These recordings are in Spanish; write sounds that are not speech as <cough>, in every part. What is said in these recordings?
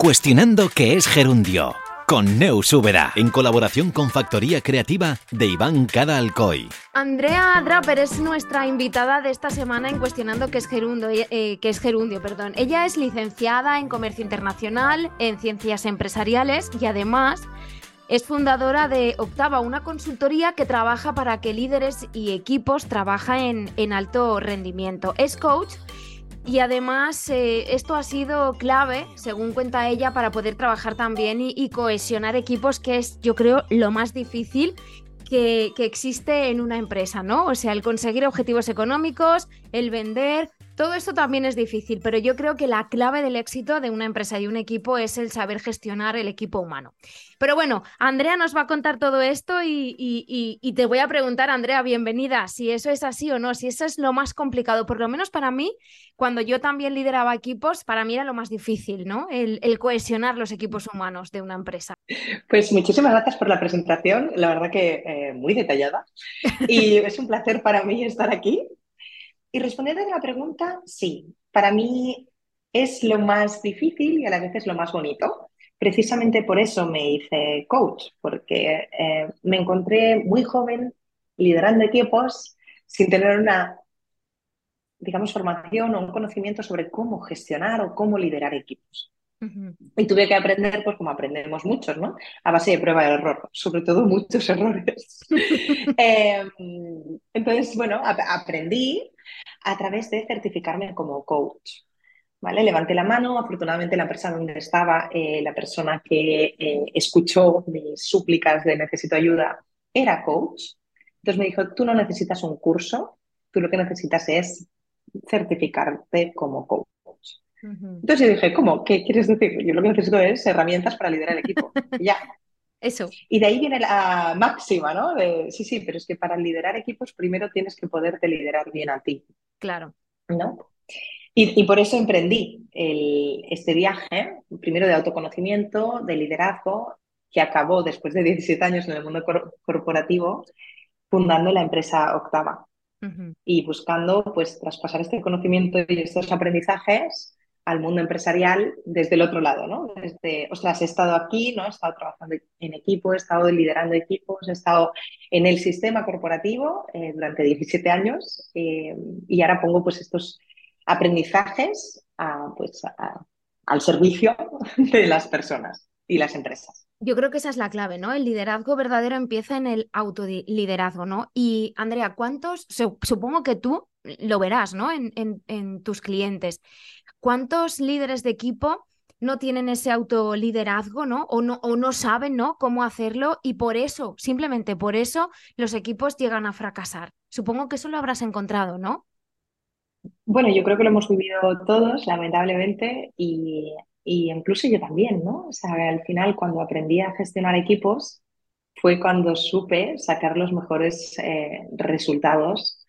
Cuestionando qué es gerundio. Con Neus Úbeda, en colaboración con Factoría Creativa de Iván Cada Alcoy. Andrea Draper es nuestra invitada de esta semana en Cuestionando qué es, gerundio, eh, qué es gerundio. Perdón. Ella es licenciada en Comercio Internacional, en Ciencias Empresariales y además es fundadora de Octava, una consultoría que trabaja para que líderes y equipos trabajen en, en alto rendimiento. Es coach y además eh, esto ha sido clave, según cuenta ella, para poder trabajar también y, y cohesionar equipos, que es, yo creo, lo más difícil que, que, existe en una empresa, ¿no? O sea, el conseguir objetivos económicos, el vender, todo esto también es difícil, pero yo creo que la clave del éxito de una empresa y un equipo es el saber gestionar el equipo humano. Pero bueno, Andrea nos va a contar todo esto y, te voy a preguntar, Andrea, bienvenida, si eso es así o no, si eso es lo más complicado, por lo menos para mí, cuando yo también lideraba equipos, para mí era lo más difícil, ¿no? El, el cohesionar los equipos humanos de una empresa. Pues muchísimas gracias por la presentación, la verdad que eh, muy detallada. Y es un placer para mí estar aquí y respondiendo a la pregunta, sí, para mí es lo más difícil y a la vez es lo más bonito. Precisamente por eso me hice coach, porque eh, me encontré muy joven liderando equipos sin tener una, digamos, formación o un conocimiento sobre cómo gestionar o cómo liderar equipos. Uh -huh. Y tuve que aprender, pues como aprendemos muchos, ¿no? A base de prueba y error, sobre todo muchos errores. <laughs> eh, entonces, bueno, ap aprendí a través de certificarme como coach. ¿Vale? Levanté la mano, afortunadamente la empresa donde estaba, eh, la persona que eh, escuchó mis súplicas de necesito ayuda era coach. Entonces me dijo, tú no necesitas un curso, tú lo que necesitas es certificarte como coach. Uh -huh. Entonces yo dije, ¿cómo? ¿Qué quieres decir? Yo lo que necesito es herramientas para liderar el equipo. Ya. <laughs> Eso. Y de ahí viene la máxima, ¿no? De, sí, sí, pero es que para liderar equipos primero tienes que poderte liderar bien a ti. Claro. ¿No? Y, y por eso emprendí el, este viaje, primero de autoconocimiento, de liderazgo, que acabó después de 17 años en el mundo cor corporativo, fundando la empresa Octava. Uh -huh. Y buscando, pues, traspasar este conocimiento y estos aprendizajes al mundo empresarial desde el otro lado, ¿no? Desde, ostras, he estado aquí, ¿no? He estado trabajando en equipo, he estado liderando equipos, he estado en el sistema corporativo eh, durante 17 años eh, y ahora pongo pues estos aprendizajes pues, al servicio <laughs> de las personas y las empresas. Yo creo que esa es la clave, ¿no? El liderazgo verdadero empieza en el autoliderazgo, ¿no? Y Andrea, ¿cuántos, supongo que tú lo verás, ¿no? En tus clientes. ¿Cuántos líderes de equipo no tienen ese autoliderazgo, ¿no? O, ¿no? o no saben, ¿no? Cómo hacerlo y por eso, simplemente por eso, los equipos llegan a fracasar. Supongo que eso lo habrás encontrado, ¿no? Bueno, yo creo que lo hemos vivido todos, lamentablemente, y, y incluso yo también, ¿no? O sea, al final, cuando aprendí a gestionar equipos, fue cuando supe sacar los mejores eh, resultados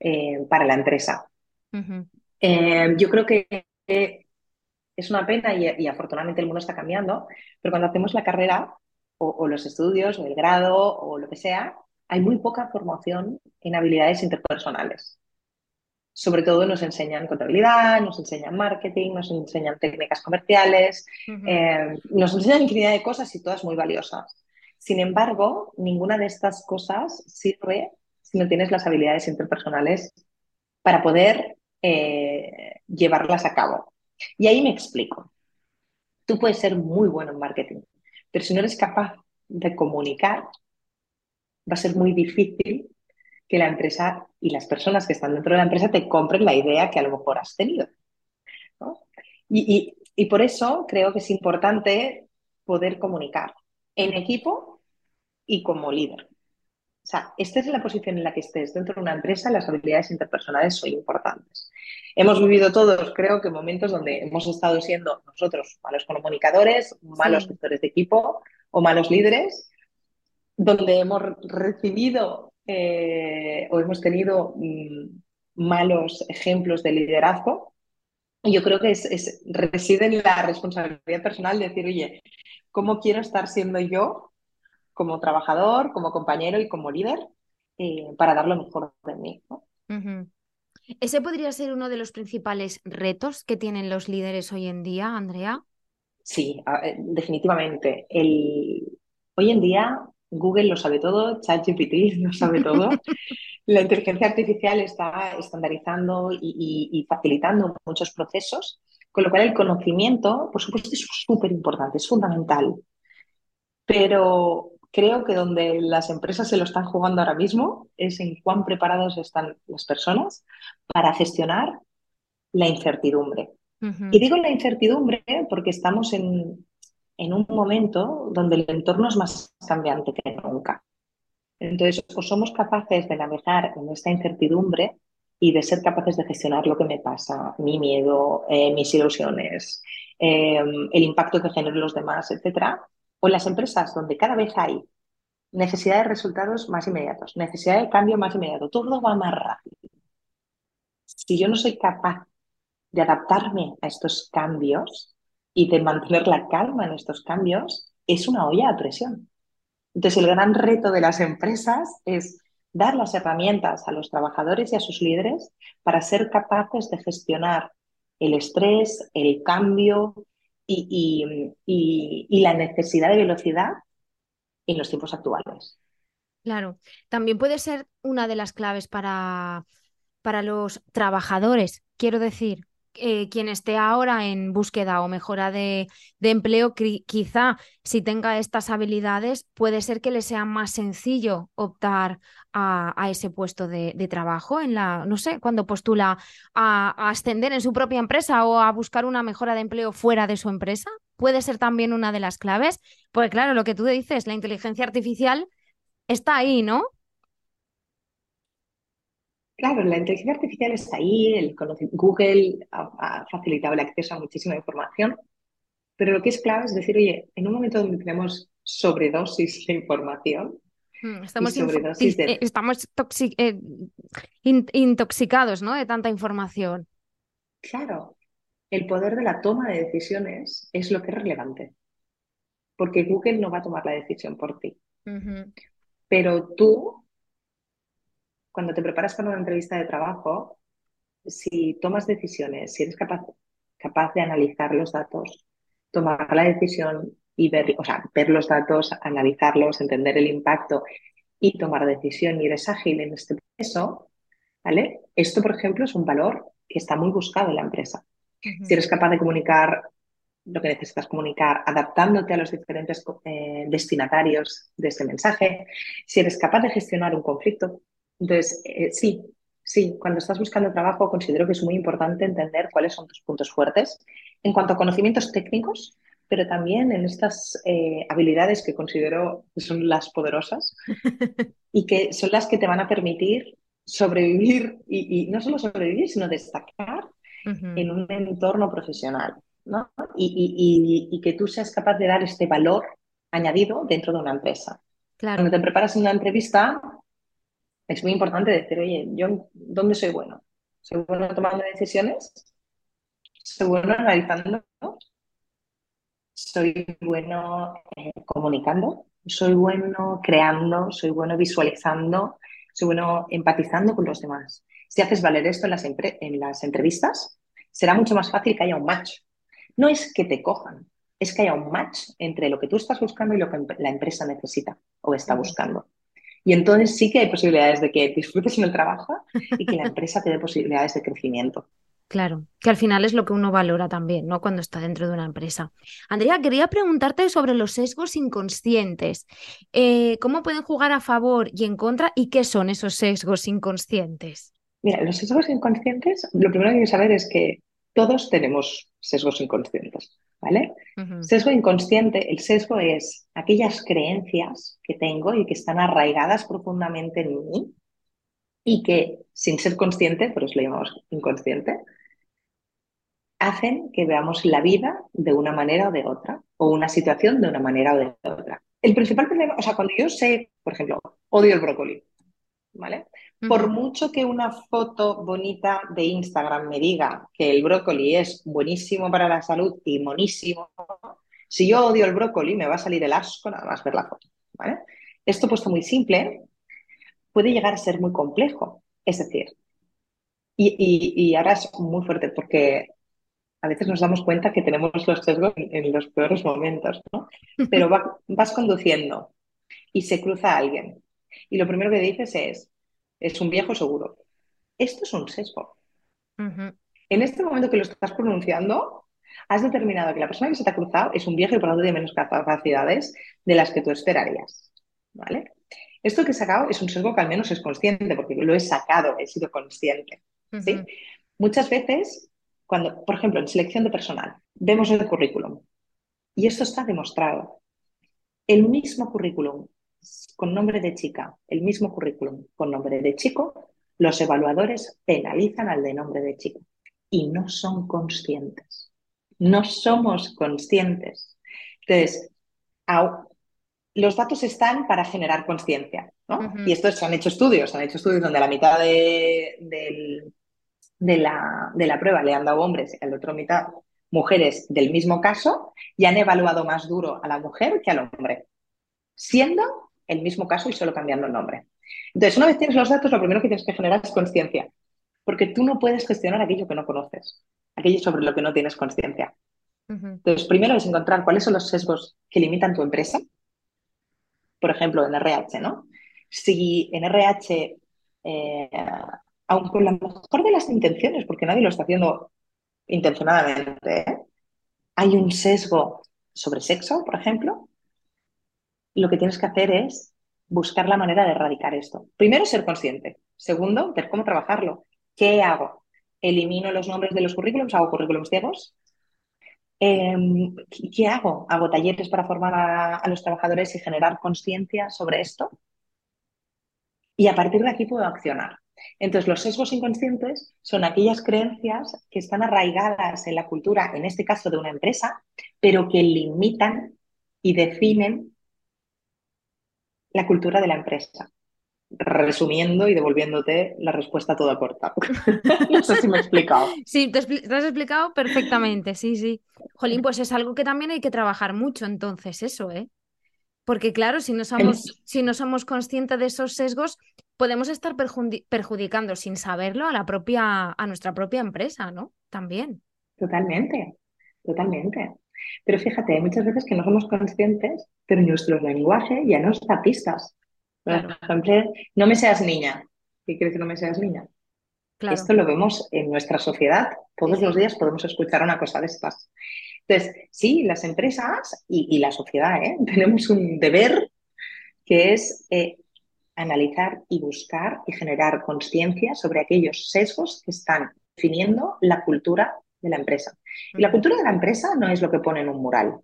eh, para la empresa. Uh -huh. Eh, yo creo que es una pena y, y, afortunadamente el mundo está cambiando, pero cuando hacemos la carrera o, o, los estudios o el grado o lo que sea, hay muy poca formación en habilidades interpersonales. Sobre todo nos enseñan contabilidad, nos enseñan marketing, nos enseñan técnicas comerciales, uh -huh. eh, nos enseñan infinidad de cosas y todas muy valiosas. Sin embargo, ninguna de estas cosas sirve si no tienes las habilidades interpersonales para poder eh, llevarlas a cabo. Y ahí me explico. Tú puedes ser muy bueno en marketing, pero si no eres capaz de comunicar, va a ser muy difícil que la empresa y las personas que están dentro de la empresa te compren la idea que a lo mejor has tenido. Y, y, y por eso creo que es importante poder comunicar en equipo y como líder. Sea, estés en la posición en la que estés dentro de una empresa, las habilidades interpersonales son importantes. Hemos vivido todos, creo que momentos donde hemos estado siendo nosotros malos comunicadores, malos gestores de equipo o malos líderes, donde hemos recibido eh, o hemos tenido mm, malos ejemplos de liderazgo. Y yo creo que es, reside en la responsabilidad personal de decir, oye, ¿cómo quiero estar siendo yo como trabajador, como compañero y como líder eh, para dar lo mejor de mí? ¿Ese podría ser uno de los principales retos que tienen los líderes hoy en día, Andrea? Sí, eh, definitivamente. El... Hoy en día Google lo sabe todo, ChatGPT <laughs> lo sabe todo. <laughs> La inteligencia artificial está estandarizando y, facilitando muchos procesos, con lo cual el conocimiento, por supuesto, es súper importante, es fundamental. Pero creo que donde las empresas se lo están jugando ahora mismo es en cuán preparados están las personas para gestionar la incertidumbre. Y digo la incertidumbre porque estamos en, en un momento donde el entorno es más cambiante que nunca. Entonces, o somos capaces de navegar en esta incertidumbre y de ser capaces de gestionar lo que me pasa, mi miedo, eh, mis ilusiones, eh, el impacto que generan los demás, etcétera, o en las empresas donde cada vez hay necesidad de resultados más inmediatos, necesidad de cambio más inmediato, todo va más rápido. Si yo no soy capaz de adaptarme a estos cambios y de mantener la calma en estos cambios, es una olla a presión. Entonces, el gran reto de las empresas es dar las herramientas a los trabajadores y a sus líderes para ser capaces de gestionar el estrés, el cambio y, la necesidad de velocidad en los tiempos actuales. Claro, también puede ser una de las claves para, para los trabajadores. Quiero decir, eh, quien esté ahora en búsqueda o mejora de, empleo, quizá si tenga estas habilidades, puede ser que le sea más sencillo optar a, ese puesto de, trabajo en la, no sé, cuando postula a, ascender en su propia empresa o a buscar una mejora de empleo fuera de su empresa. Puede ser también una de las claves, porque claro, lo que tú dices, la inteligencia artificial está ahí, ¿no? Claro, la inteligencia artificial está ahí, el Google ha, facilitado el acceso a muchísima información, pero lo que es clave es decir, oye, en un momento donde tenemos sobredosis de información, hmm, Estamos, eh, estamos eh, intoxicados ¿no? de tanta información. Claro, el poder de la toma de decisiones es lo que es relevante, porque Google no va a tomar la decisión por ti. Pero tú cuando te preparas para una entrevista de trabajo, si tomas decisiones, si eres capaz, capaz de analizar los datos, tomar la decisión y ver, o sea, ver los datos, analizarlos, entender el impacto y tomar decisión y eres ágil en este proceso, ¿vale? Esto, por ejemplo, es un valor que está muy buscado en la empresa. Si eres capaz de comunicar lo que necesitas comunicar, adaptándote a los diferentes eh, destinatarios de ese mensaje, si eres capaz de gestionar un conflicto, entonces, eh, sí, sí, cuando estás buscando trabajo considero que es muy importante entender cuáles son tus puntos fuertes en cuanto a conocimientos técnicos, pero también en estas eh, habilidades que considero que son las poderosas <laughs> y que son las que te van a permitir sobrevivir y, no solo sobrevivir, sino destacar en un entorno profesional. ¿no? Y, y, que tú seas capaz de dar este valor añadido dentro de una empresa. Claro. Cuando te preparas una entrevista, es muy importante decir, oye, yo, ¿dónde soy bueno? ¿Soy bueno tomando decisiones? ¿Soy bueno analizando? ¿Soy bueno eh, comunicando? ¿Soy bueno creando? ¿Soy bueno visualizando? ¿Soy bueno empatizando con los demás? Si haces valer esto en las, en las entrevistas, será mucho más fácil que haya un match. No es que te cojan, es que haya un match entre lo que tú estás buscando y lo que la empresa necesita o está buscando. Y entonces sí que hay posibilidades de que disfrutes en el trabajo y que la empresa te dé posibilidades de crecimiento. Claro, que al final es lo que uno valora también, ¿no? Cuando está dentro de una empresa. Andrea, quería preguntarte sobre los sesgos inconscientes. Eh, ¿Cómo pueden jugar a favor y en contra y qué son esos sesgos inconscientes? Mira, los sesgos inconscientes, lo primero que hay que saber es que todos tenemos sesgos inconscientes. ¿Vale? Sesgo inconsciente, el sesgo es aquellas creencias que tengo y que están arraigadas profundamente en mí y que sin ser consciente, por eso lo llamamos inconsciente, hacen que veamos la vida de una manera o de otra, o una situación de una manera o de otra. El principal problema, o sea, cuando yo sé, por ejemplo, odio el brócoli, ¿vale? Por mucho que una foto bonita de Instagram me diga que el brócoli es buenísimo para la salud y monísimo, si yo odio el brócoli me va a salir el asco nada más ver la foto, ¿vale? Esto puesto muy simple puede llegar a ser muy complejo, es decir, y, ahora es muy fuerte porque a veces nos damos cuenta que tenemos los sesgos en, los peores momentos, ¿no? Pero vas conduciendo y se cruza alguien y lo primero que dices es, es un viejo seguro. Esto es un sesgo. En este momento que lo estás pronunciando, has determinado que la persona que se te ha cruzado es un viejo y por lo tanto tiene menos capacidades de las que tú esperarías. ¿Vale? Esto que he sacado es un sesgo que al menos es consciente, porque lo he sacado, he sido consciente. ¿sí? Muchas veces, cuando, por ejemplo, en selección de personal, vemos el currículum y esto está demostrado. El mismo currículum con nombre de chica, el mismo currículum con nombre de chico, los evaluadores penalizan al de nombre de chico y no son conscientes. No somos conscientes. Entonces, los datos están para generar conciencia, ¿no? Y esto se han hecho estudios, se han hecho estudios donde la mitad de, de, la, de la prueba le han dado hombres y a la otra mitad mujeres del mismo caso y han evaluado más duro a la mujer que al hombre, siendo el mismo caso y solo cambiando el nombre. Entonces, una vez tienes los datos, lo primero que tienes que generar es conciencia, porque tú no puedes gestionar aquello que no conoces, aquello sobre lo que no tienes conciencia. Entonces, primero es encontrar cuáles son los sesgos que limitan tu empresa. Por ejemplo, en RH, ¿no? Si en RH, eh, aun con la mejor de las intenciones, porque nadie lo está haciendo intencionadamente, ¿eh? hay un sesgo sobre sexo, por ejemplo, lo que tienes que hacer es buscar la manera de erradicar esto. Primero, ser consciente. Segundo, ver cómo trabajarlo. ¿Qué hago? ¿Elimino los nombres de los currículums? ¿Hago currículums ciegos? Em, ¿Qué hago? ¿Hago talleres para formar a, los trabajadores y generar conciencia sobre esto? Y a partir de aquí puedo accionar. Entonces, los sesgos inconscientes son aquellas creencias que están arraigadas en la cultura, en este caso de una empresa, pero que limitan y definen la cultura de la empresa. Resumiendo y devolviéndote la respuesta toda corta. <laughs> no sé si me he explicado. Sí, te, has explicado perfectamente, sí, sí. Jolín, pues es algo que también hay que trabajar mucho, entonces, eso, ¿eh? Porque claro, si no somos, si no somos conscientes de esos sesgos, podemos estar perjudicando sin saberlo a la propia, a nuestra propia empresa, ¿no? También. Totalmente, totalmente. Pero fíjate, hay muchas veces que no somos conscientes, pero nuestro lenguaje ya nos da pistas. Por ejemplo, no me seas niña. ¿Qué quiere decir no me seas niña? Esto lo vemos en nuestra sociedad. Todos los días podemos escuchar una cosa de estas. Entonces, sí, las empresas y, la sociedad ¿eh? <laughs> tenemos un deber que es eh, analizar y buscar y generar conciencia sobre aquellos sesgos que están definiendo la cultura de la empresa. Y la cultura de la empresa no es lo que pone en un mural,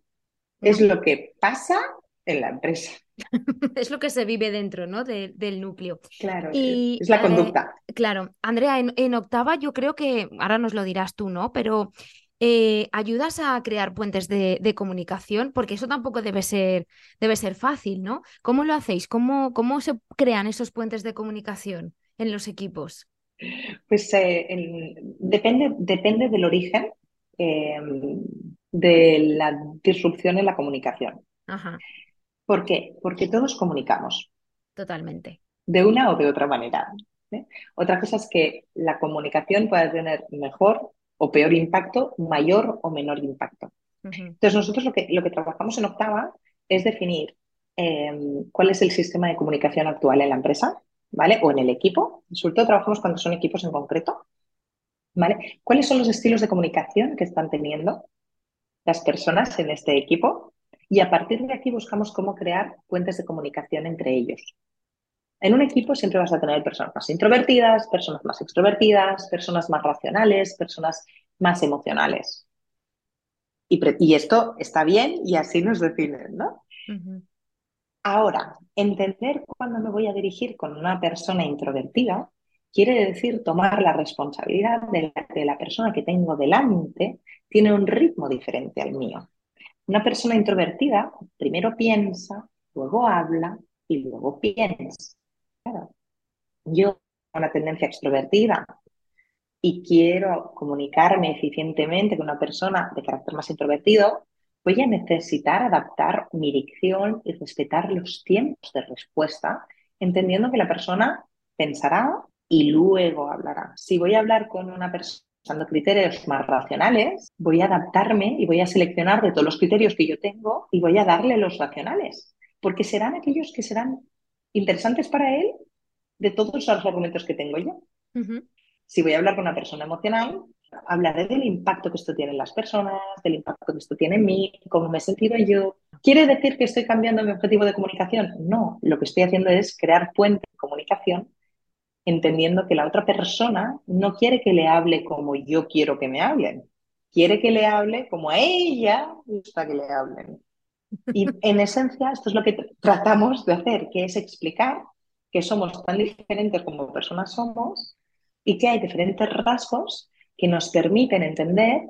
es lo que pasa en la empresa. <laughs> es lo que se vive dentro ¿no? del núcleo. Claro, es la conducta. claro, Andrea, en, octava yo creo que, ahora nos lo dirás tú, ¿no? Pero eh, ayudas a crear puentes de, comunicación, porque eso tampoco debe ser, debe ser fácil, ¿no? ¿Cómo lo hacéis? ¿Cómo, ¿Cómo se crean esos puentes de comunicación en los equipos? Pues eh, depende, depende del origen em, de la disrupción en la comunicación. ¿Por qué? Porque todos comunicamos. Totalmente. De una o de otra manera. ¿eh? Otra cosa es que la comunicación pueda tener mejor o peor impacto, mayor o menor impacto. Entonces, nosotros lo que, lo que trabajamos en Octava es definir em, cuál es el sistema de comunicación actual en la empresa, ¿vale? O en el equipo. Sobre todo trabajamos cuando son equipos en concreto, ¿vale? ¿Cuáles son los estilos de comunicación que están teniendo las personas en este equipo? Y a partir de aquí buscamos cómo crear puentes de comunicación entre ellos. En un equipo siempre vas a tener personas más introvertidas, personas más extrovertidas, personas más racionales, personas más emocionales. Y, esto está bien y así nos definen, ¿no? Ahora, entender cuándo me voy a dirigir con una persona introvertida quiere decir tomar la responsabilidad de que la persona que tengo delante tiene un ritmo diferente al mío. Una persona introvertida primero piensa, luego habla y luego piensa. Claro. Yo tengo una tendencia extrovertida y quiero comunicarme eficientemente con una persona de carácter más introvertido, voy a necesitar adaptar mi dicción y respetar los tiempos de respuesta, entendiendo que la persona pensará y luego hablará. Si voy a hablar con una persona usando criterios más racionales, voy a adaptarme y voy a seleccionar de todos los criterios que yo tengo y voy a darle los racionales, porque serán aquellos que serán interesantes para él de todos los argumentos que tengo yo. Si voy a hablar con una persona emocional, hablaré del impacto que esto tiene en las personas, del impacto que esto tiene en mí, cómo me he sentido yo. ¿Quiere decir que estoy cambiando mi objetivo de comunicación? No, lo que estoy haciendo es crear puente de comunicación entendiendo que la otra persona no quiere que le hable como yo quiero que me hablen, quiere que le hable como a ella gusta que le hablen. Y en esencia esto es lo que tratamos de hacer, que es explicar que somos tan diferentes como personas somos y que hay diferentes rasgos que nos permiten entender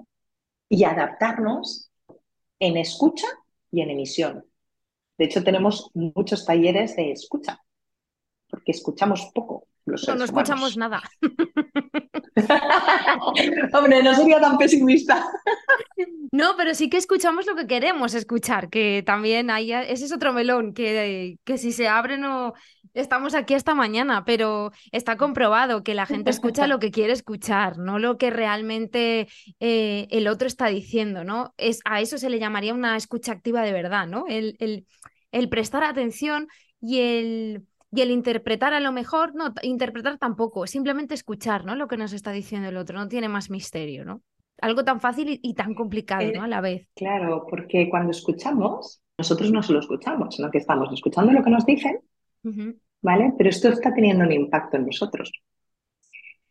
y adaptarnos en escucha y en emisión. De hecho, tenemos muchos talleres de escucha, porque escuchamos poco no, no escuchamos nada. <laughs> Hombre, no sería tan pesimista. No, pero sí que escuchamos lo que queremos escuchar, que también hay, ese es otro melón, que, que si se abre no estamos aquí esta mañana, pero está comprobado que la gente escucha lo que quiere escuchar, no lo que realmente eh, el otro está diciendo, ¿no? Es, a eso se le llamaría una escucha activa de verdad, ¿no? el, el prestar atención y el y el interpretar a lo mejor, no, interpretar tampoco, simplemente escuchar, ¿no? Lo que nos está diciendo el otro, no tiene más misterio, ¿no? Algo tan fácil y, tan complicado, ¿no? A la vez. Claro, porque cuando escuchamos, nosotros no solo escuchamos, sino que estamos escuchando lo que nos dicen, ¿vale? Pero esto está teniendo un impacto en nosotros.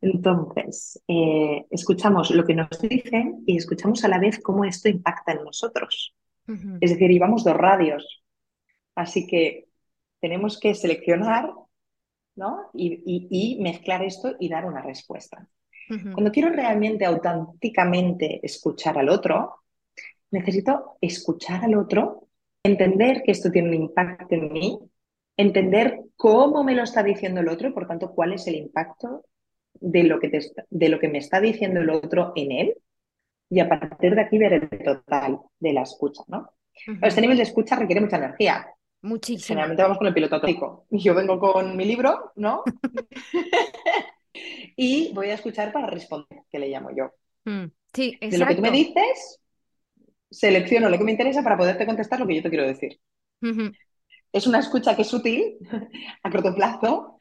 Entonces, eh, escuchamos lo que nos dicen y escuchamos a la vez cómo esto impacta en nosotros. Es decir, llevamos dos radios. Así que tenemos que seleccionar ¿no? y, mezclar esto y dar una respuesta. Cuando quiero realmente auténticamente escuchar al otro, necesito escuchar al otro, entender que esto tiene un impacto en mí, entender cómo me lo está diciendo el otro y por tanto cuál es el impacto de lo que, de lo que me está diciendo el otro en él y a partir de aquí ver el total de la escucha. ¿no? Este nivel de escucha requiere mucha energía. Muchísimo. Generalmente vamos con el piloto automático. Yo vengo con mi libro, ¿no? <laughs> y voy a escuchar para responder, que le llamo yo. Mm, sí, exacto. De lo que tú me dices, selecciono lo que me interesa para poderte contestar lo que yo te quiero decir. Es una escucha que es útil <laughs> a corto plazo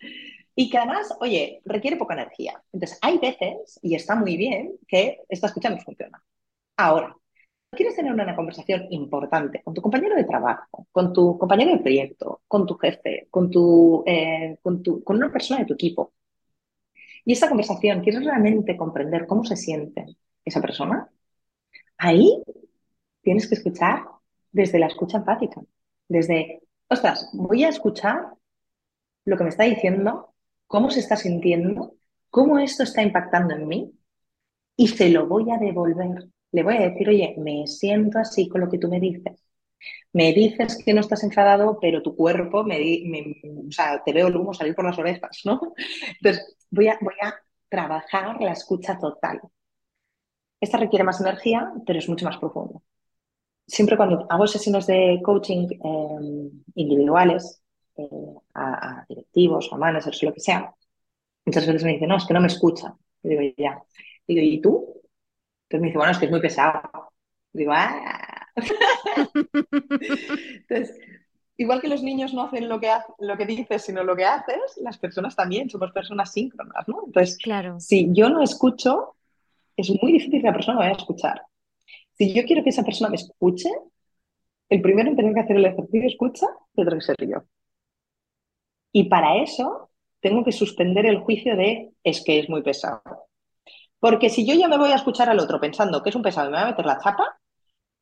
y que además, oye, requiere poca energía. Entonces, hay veces, y está muy bien, que esta escucha no funciona. Ahora, quieres tener una conversación importante con tu compañero de trabajo, con tu compañero de proyecto, con tu jefe, con, tu, eh, con, con una persona de tu equipo, y esta conversación quieres realmente comprender cómo se siente esa persona, ahí tienes que escuchar desde la escucha empática, desde, ostras, voy a escuchar lo que me está diciendo, cómo se está sintiendo, cómo esto está impactando en mí y se lo voy a devolver le voy a decir, oye, me siento así con lo que tú me dices. Me dices que no estás enfadado, pero tu cuerpo me, o sea, te veo el humo salir por las orejas, ¿no? Entonces, voy a, voy a trabajar la escucha total. Esta requiere más energía, pero es mucho más profundo. Siempre cuando hago sesiones de coaching em, individuales eh, a, directivos o managers lo que sea, muchas veces me dicen, no, es que no me escucha. Y digo, ya. Digo, ¿y tú? Entonces me dice, bueno, es que es muy pesado. Digo, ah. <laughs> Entonces, igual que los niños no hacen lo que, lo que dices, sino lo que haces, las personas también somos personas síncronas, ¿no? Entonces, claro. si yo no escucho, es muy difícil que la persona me vaya a escuchar. Si yo quiero que esa persona me escuche, el primero en tener que hacer el ejercicio de escucha tendré que ser yo. Y para eso tengo que suspender el juicio de es que es muy pesado. Porque si yo ya me voy a escuchar al otro pensando que es un pesado y me va a meter la chapa,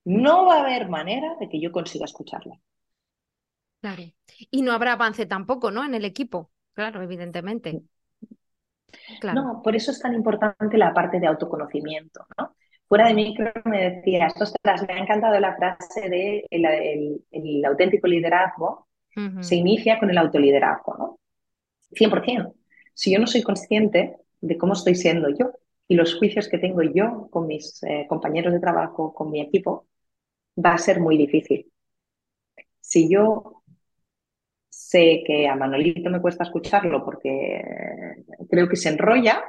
no va a haber manera de que yo consiga escucharla. Claro. Y no habrá avance tampoco, ¿no? En el equipo, claro, evidentemente. Claro. No, por eso es tan importante la parte de autoconocimiento, ¿no? Fuera de mí me decías, ostras, me ha encantado la frase de el, auténtico liderazgo se inicia con el autoliderazgo, ¿no? 100%. Si yo no soy consciente de cómo estoy siendo yo y los juicios que tengo yo con mis eh, compañeros de trabajo, con mi equipo, va a ser muy difícil. Si yo sé que a Manolito me cuesta escucharlo porque creo que se enrolla,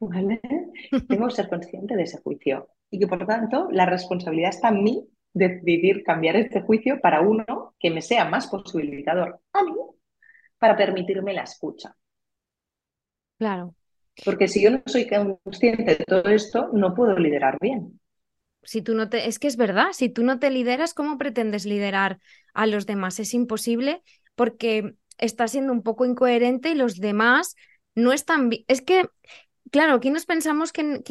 ¿vale? <laughs> tengo que ser consciente de ese juicio y que por tanto la responsabilidad está en mí de decidir cambiar este juicio para uno que me sea más posibilitador a mí para permitirme la escucha. Claro. Porque si yo no soy consciente de todo esto, no puedo liderar bien. Si tú no te, es que es verdad, si tú no te lideras, ¿cómo pretendes liderar a los demás? Es imposible porque estás siendo un poco incoherente y los demás no están bien. Es que, claro, aquí nos pensamos que, el,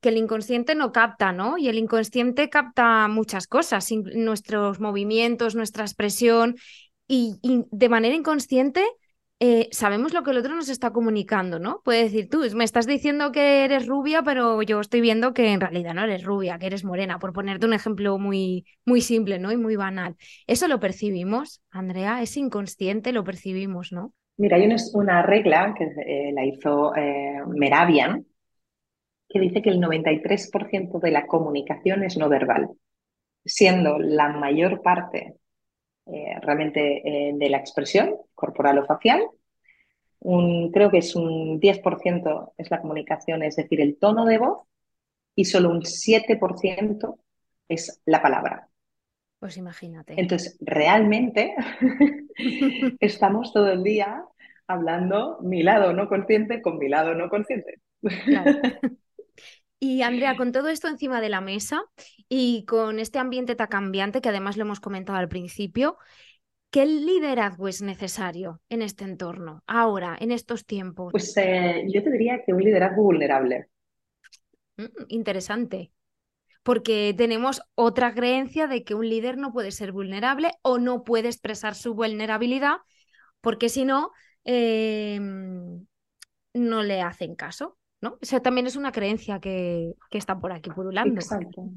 que, el, inconsciente no capta, ¿no? Y el inconsciente capta muchas cosas, nuestros movimientos, nuestra expresión, y, de manera inconsciente eh, sabemos lo que el otro nos está comunicando, ¿no? Puede decir, tú me estás diciendo que eres rubia, pero yo estoy viendo que en realidad no eres rubia, que eres morena, por ponerte un ejemplo muy, muy simple, ¿no? Y muy banal. Eso lo percibimos, Andrea, es inconsciente, lo percibimos, ¿no? Mira, hay una, regla que eh, la hizo eh, Meravian, que dice que el 93% de la comunicación es no verbal, siendo la mayor parte eh, realmente eh, de la expresión corporal o facial. Un, creo que es un 10% es la comunicación, es decir, el tono de voz, y solo un 7% es la palabra. Pues imagínate. Entonces, realmente <laughs> <laughs> estamos todo el día hablando mi lado no consciente con mi lado no consciente. <laughs> Y Andrea, con todo esto encima de la mesa y con este ambiente tan cambiante que además lo hemos comentado al principio, ¿qué liderazgo es necesario en este entorno, ahora, en estos tiempos? Pues eh, yo te diría que un liderazgo vulnerable. Mm, interesante, porque tenemos otra creencia de que un líder no puede ser vulnerable o no puede expresar su vulnerabilidad, porque si no, em, no le hacen caso. ¿No? Esa también es una creencia que, está por aquí pululando. Exacto.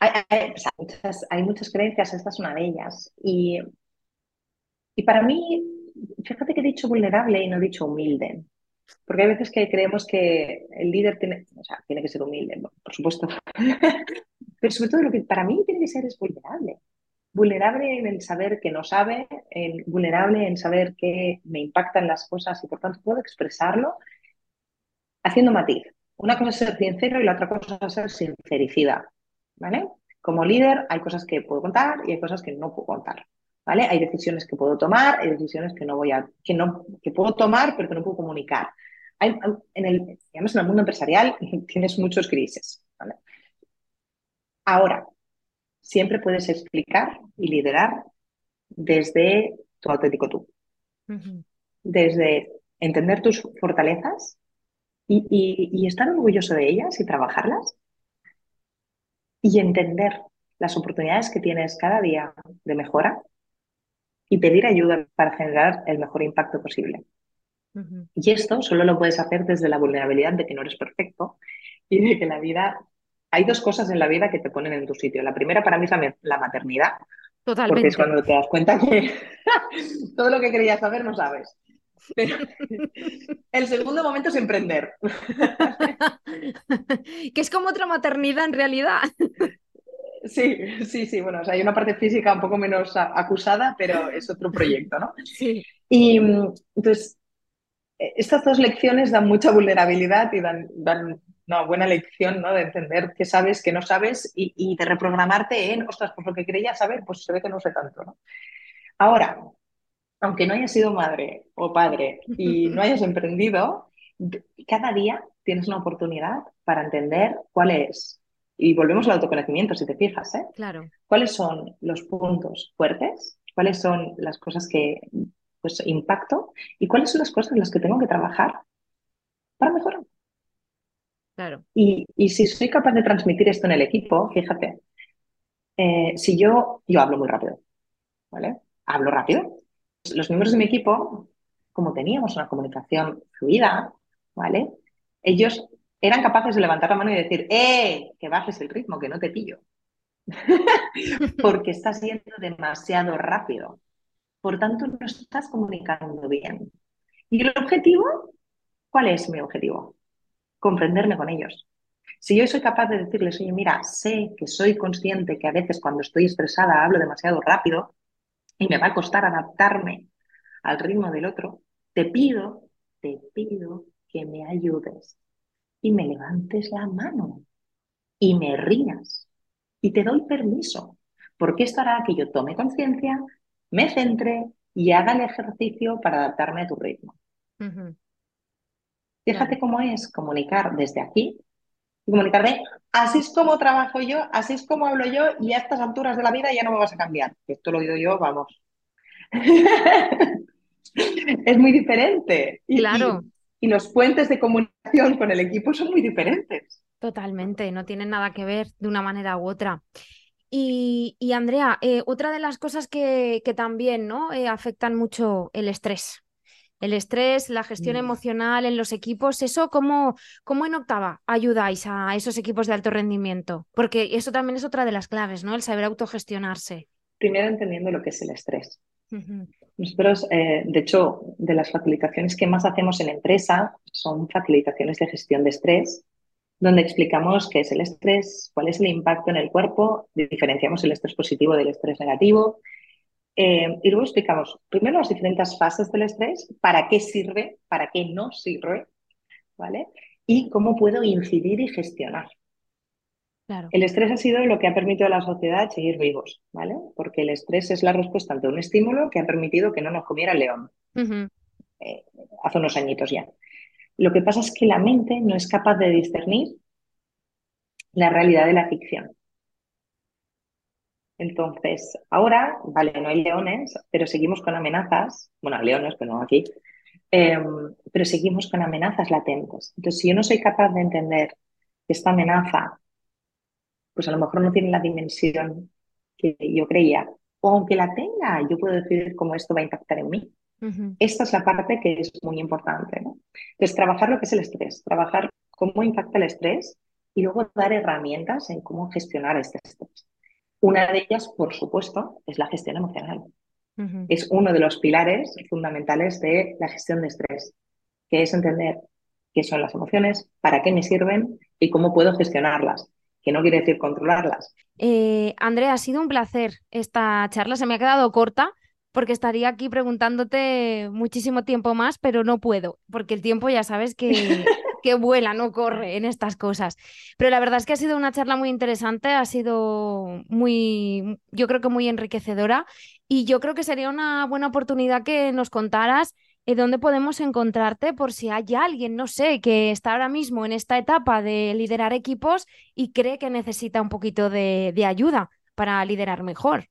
Hay, muchas, creencias, esta es una de ellas. Y, para mí, fíjate que he dicho vulnerable y no he dicho humilde. Porque hay veces que creemos que el líder tiene, o sea, tiene que ser humilde, por supuesto. <laughs> Pero sobre todo lo que para mí tiene que ser es vulnerable. Vulnerable en el saber que no sabe, vulnerable en saber que me impactan las cosas y por tanto puedo expresarlo haciendo matiz. Una cosa es ser sincero y la otra cosa es ser sincericida, ¿vale? Como líder hay cosas que puedo contar y hay cosas que no puedo contar, ¿vale? Hay decisiones que puedo tomar, hay decisiones que no voy a, que no, que puedo tomar pero que no puedo comunicar. Hay, en el, digamos, en el mundo empresarial <laughs> tienes muchos crisis, ¿vale? Ahora, siempre puedes explicar y liderar desde tu auténtico tú. Desde entender tus fortalezas y, estar orgulloso de ellas y trabajarlas y entender las oportunidades que tienes cada día de mejora y pedir ayuda para generar el mejor impacto posible. Y esto solo lo puedes hacer desde la vulnerabilidad de que no eres perfecto y de que la vida... Hay dos cosas en la vida que te ponen en tu sitio. La primera para mí es la, maternidad. Totalmente. Porque es cuando te das cuenta que <laughs> todo lo que querías saber no sabes. Pero el segundo momento es emprender. <laughs> que es como otra maternidad en realidad. Sí, sí, sí. Bueno, hay una parte física un poco menos acusada, pero es otro proyecto, ¿no? <laughs> Sí. Y entonces, e, estas dos lecciones dan mucha vulnerabilidad y dan, una buena lección, ¿no? De entender qué sabes, qué no sabes y, de reprogramarte en, ostras, pues lo que creía saber, pues se ve que no sé tanto, ¿no? Ahora, aunque no hayas sido madre o padre y no hayas emprendido, cada día tienes una oportunidad para entender cuál es, y volvemos al autoconocimiento, si te fijas, ¿eh? Claro. ¿Cuáles son los puntos fuertes? ¿Cuáles son las cosas que pues, impacto? ¿Y cuáles son las cosas en las que tengo que trabajar para mejorar? Claro. Y, si soy capaz de transmitir esto en el equipo, fíjate, eh, si yo, yo hablo muy rápido, ¿vale? Hablo rápido. Los miembros de mi equipo, como teníamos una comunicación fluida, ¿vale? Ellos eran capaces de levantar la mano y decir, ¡eh! Que bajes el ritmo, que no te pillo. <laughs> Porque estás yendo demasiado rápido. Por tanto, no estás comunicando bien. ¿Y el objetivo? ¿Cuál es mi objetivo? Comprenderme con ellos. Si yo soy capaz de decirles, oye, mira, sé que soy consciente que a veces cuando estoy estresada hablo demasiado rápido y me va a costar adaptarme al ritmo del otro, te pido, te pido que me ayudes y me levantes la mano y me rías y te doy permiso, porque esto hará que yo tome conciencia, me centre y haga el ejercicio para adaptarme a tu ritmo. Fíjate cómo es comunicar desde aquí y así es como trabajo yo, así es como hablo yo y a estas alturas de la vida ya no me vas a cambiar. Esto lo digo yo, vamos. <laughs> es muy diferente. Claro. y los puentes de comunicación con el equipo son muy diferentes. Totalmente, no tienen nada que ver de una manera u otra. Y, Andrea, eh, otra de las cosas que, también ¿no? Eh, afectan mucho el estrés. El estrés, la gestión mm. emocional en los equipos, ¿eso cómo, cómo en Octava ayudáis a esos equipos de alto rendimiento? Porque eso también es otra de las claves, ¿no? El saber autogestionarse. Primero entendiendo lo que es el estrés. Nosotros, eh, de hecho, de las facilitaciones que más hacemos en empresa son facilitaciones de gestión de estrés donde explicamos qué es el estrés, cuál es el impacto en el cuerpo, diferenciamos el estrés positivo del estrés negativo. Eh, y luego explicamos primero las diferentes fases del estrés, para qué sirve, para qué no sirve, ¿vale? Y cómo puedo incidir y gestionar. Claro. El estrés ha sido lo que ha permitido a la sociedad seguir vivos, ¿vale? Porque el estrés es la respuesta ante un estímulo que ha permitido que no nos comiera el león. Eh, hace unos añitos ya. Lo que pasa es que la mente no es capaz de discernir la realidad de la ficción. Entonces, ahora, vale, no hay leones, pero seguimos con amenazas, bueno, leones, pero no aquí, em, pero seguimos con amenazas latentes. Entonces, si yo no soy capaz de entender que esta amenaza, pues a lo mejor no tiene la dimensión que yo creía, o aunque la tenga, yo puedo decidir cómo esto va a impactar en mí. Esta es la parte que es muy importante. ¿no? Entonces, trabajar lo que es el estrés, trabajar cómo impacta el estrés y luego dar herramientas en cómo gestionar este estrés. Una de ellas, por supuesto, es la gestión emocional. Es uno de los pilares fundamentales de la gestión de estrés, que es entender qué son las emociones, para qué me sirven y cómo puedo gestionarlas, que no quiere decir controlarlas. Eh, Andrea, ha sido un placer esta charla, se me ha quedado corta, porque estaría aquí preguntándote muchísimo tiempo más, pero no puedo, porque el tiempo ya sabes que, <laughs> que vuela, no corre en estas cosas. Pero la verdad es que ha sido una charla muy interesante, ha sido muy, yo creo que muy enriquecedora y yo creo que sería una buena oportunidad que nos contaras eh, dónde podemos encontrarte por si hay alguien, no sé, que está ahora mismo en esta etapa de liderar equipos y cree que necesita un poquito de ayuda para liderar mejor.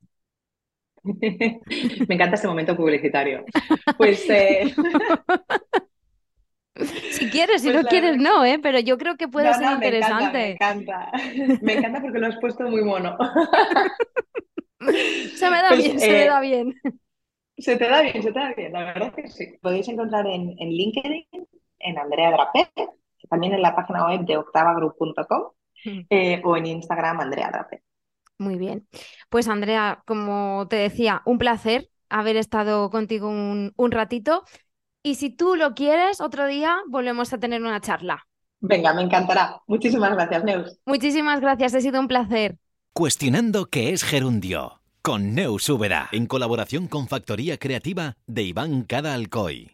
<laughs> Me encanta este momento publicitario. Pues. Eh, <laughs> si quieres, si pues no quieres, no, ¿eh? pero yo creo que puede ser interesante. Me encanta, <laughs> me encanta. porque lo has puesto muy mono. <laughs> se me da pues, bien, se me eh, da bien. Se te da bien, se te da bien, la verdad que sí. Podéis encontrar en, LinkedIn, en Andrea Drape, también en la página web de octavagroup.com mm. eh, o en Instagram Andrea Drape. Muy bien. Pues Andrea, como te decía, un placer haber estado contigo un, ratito. Y si tú lo quieres, otro día volvemos a tener una charla. Venga, me encantará. Muchísimas gracias, Neus. Muchísimas gracias, ha sido un placer. Cuestionando qué es gerundio, con Neus Úbeda, en colaboración con Factoría Creativa de Iván Cada Alcoy.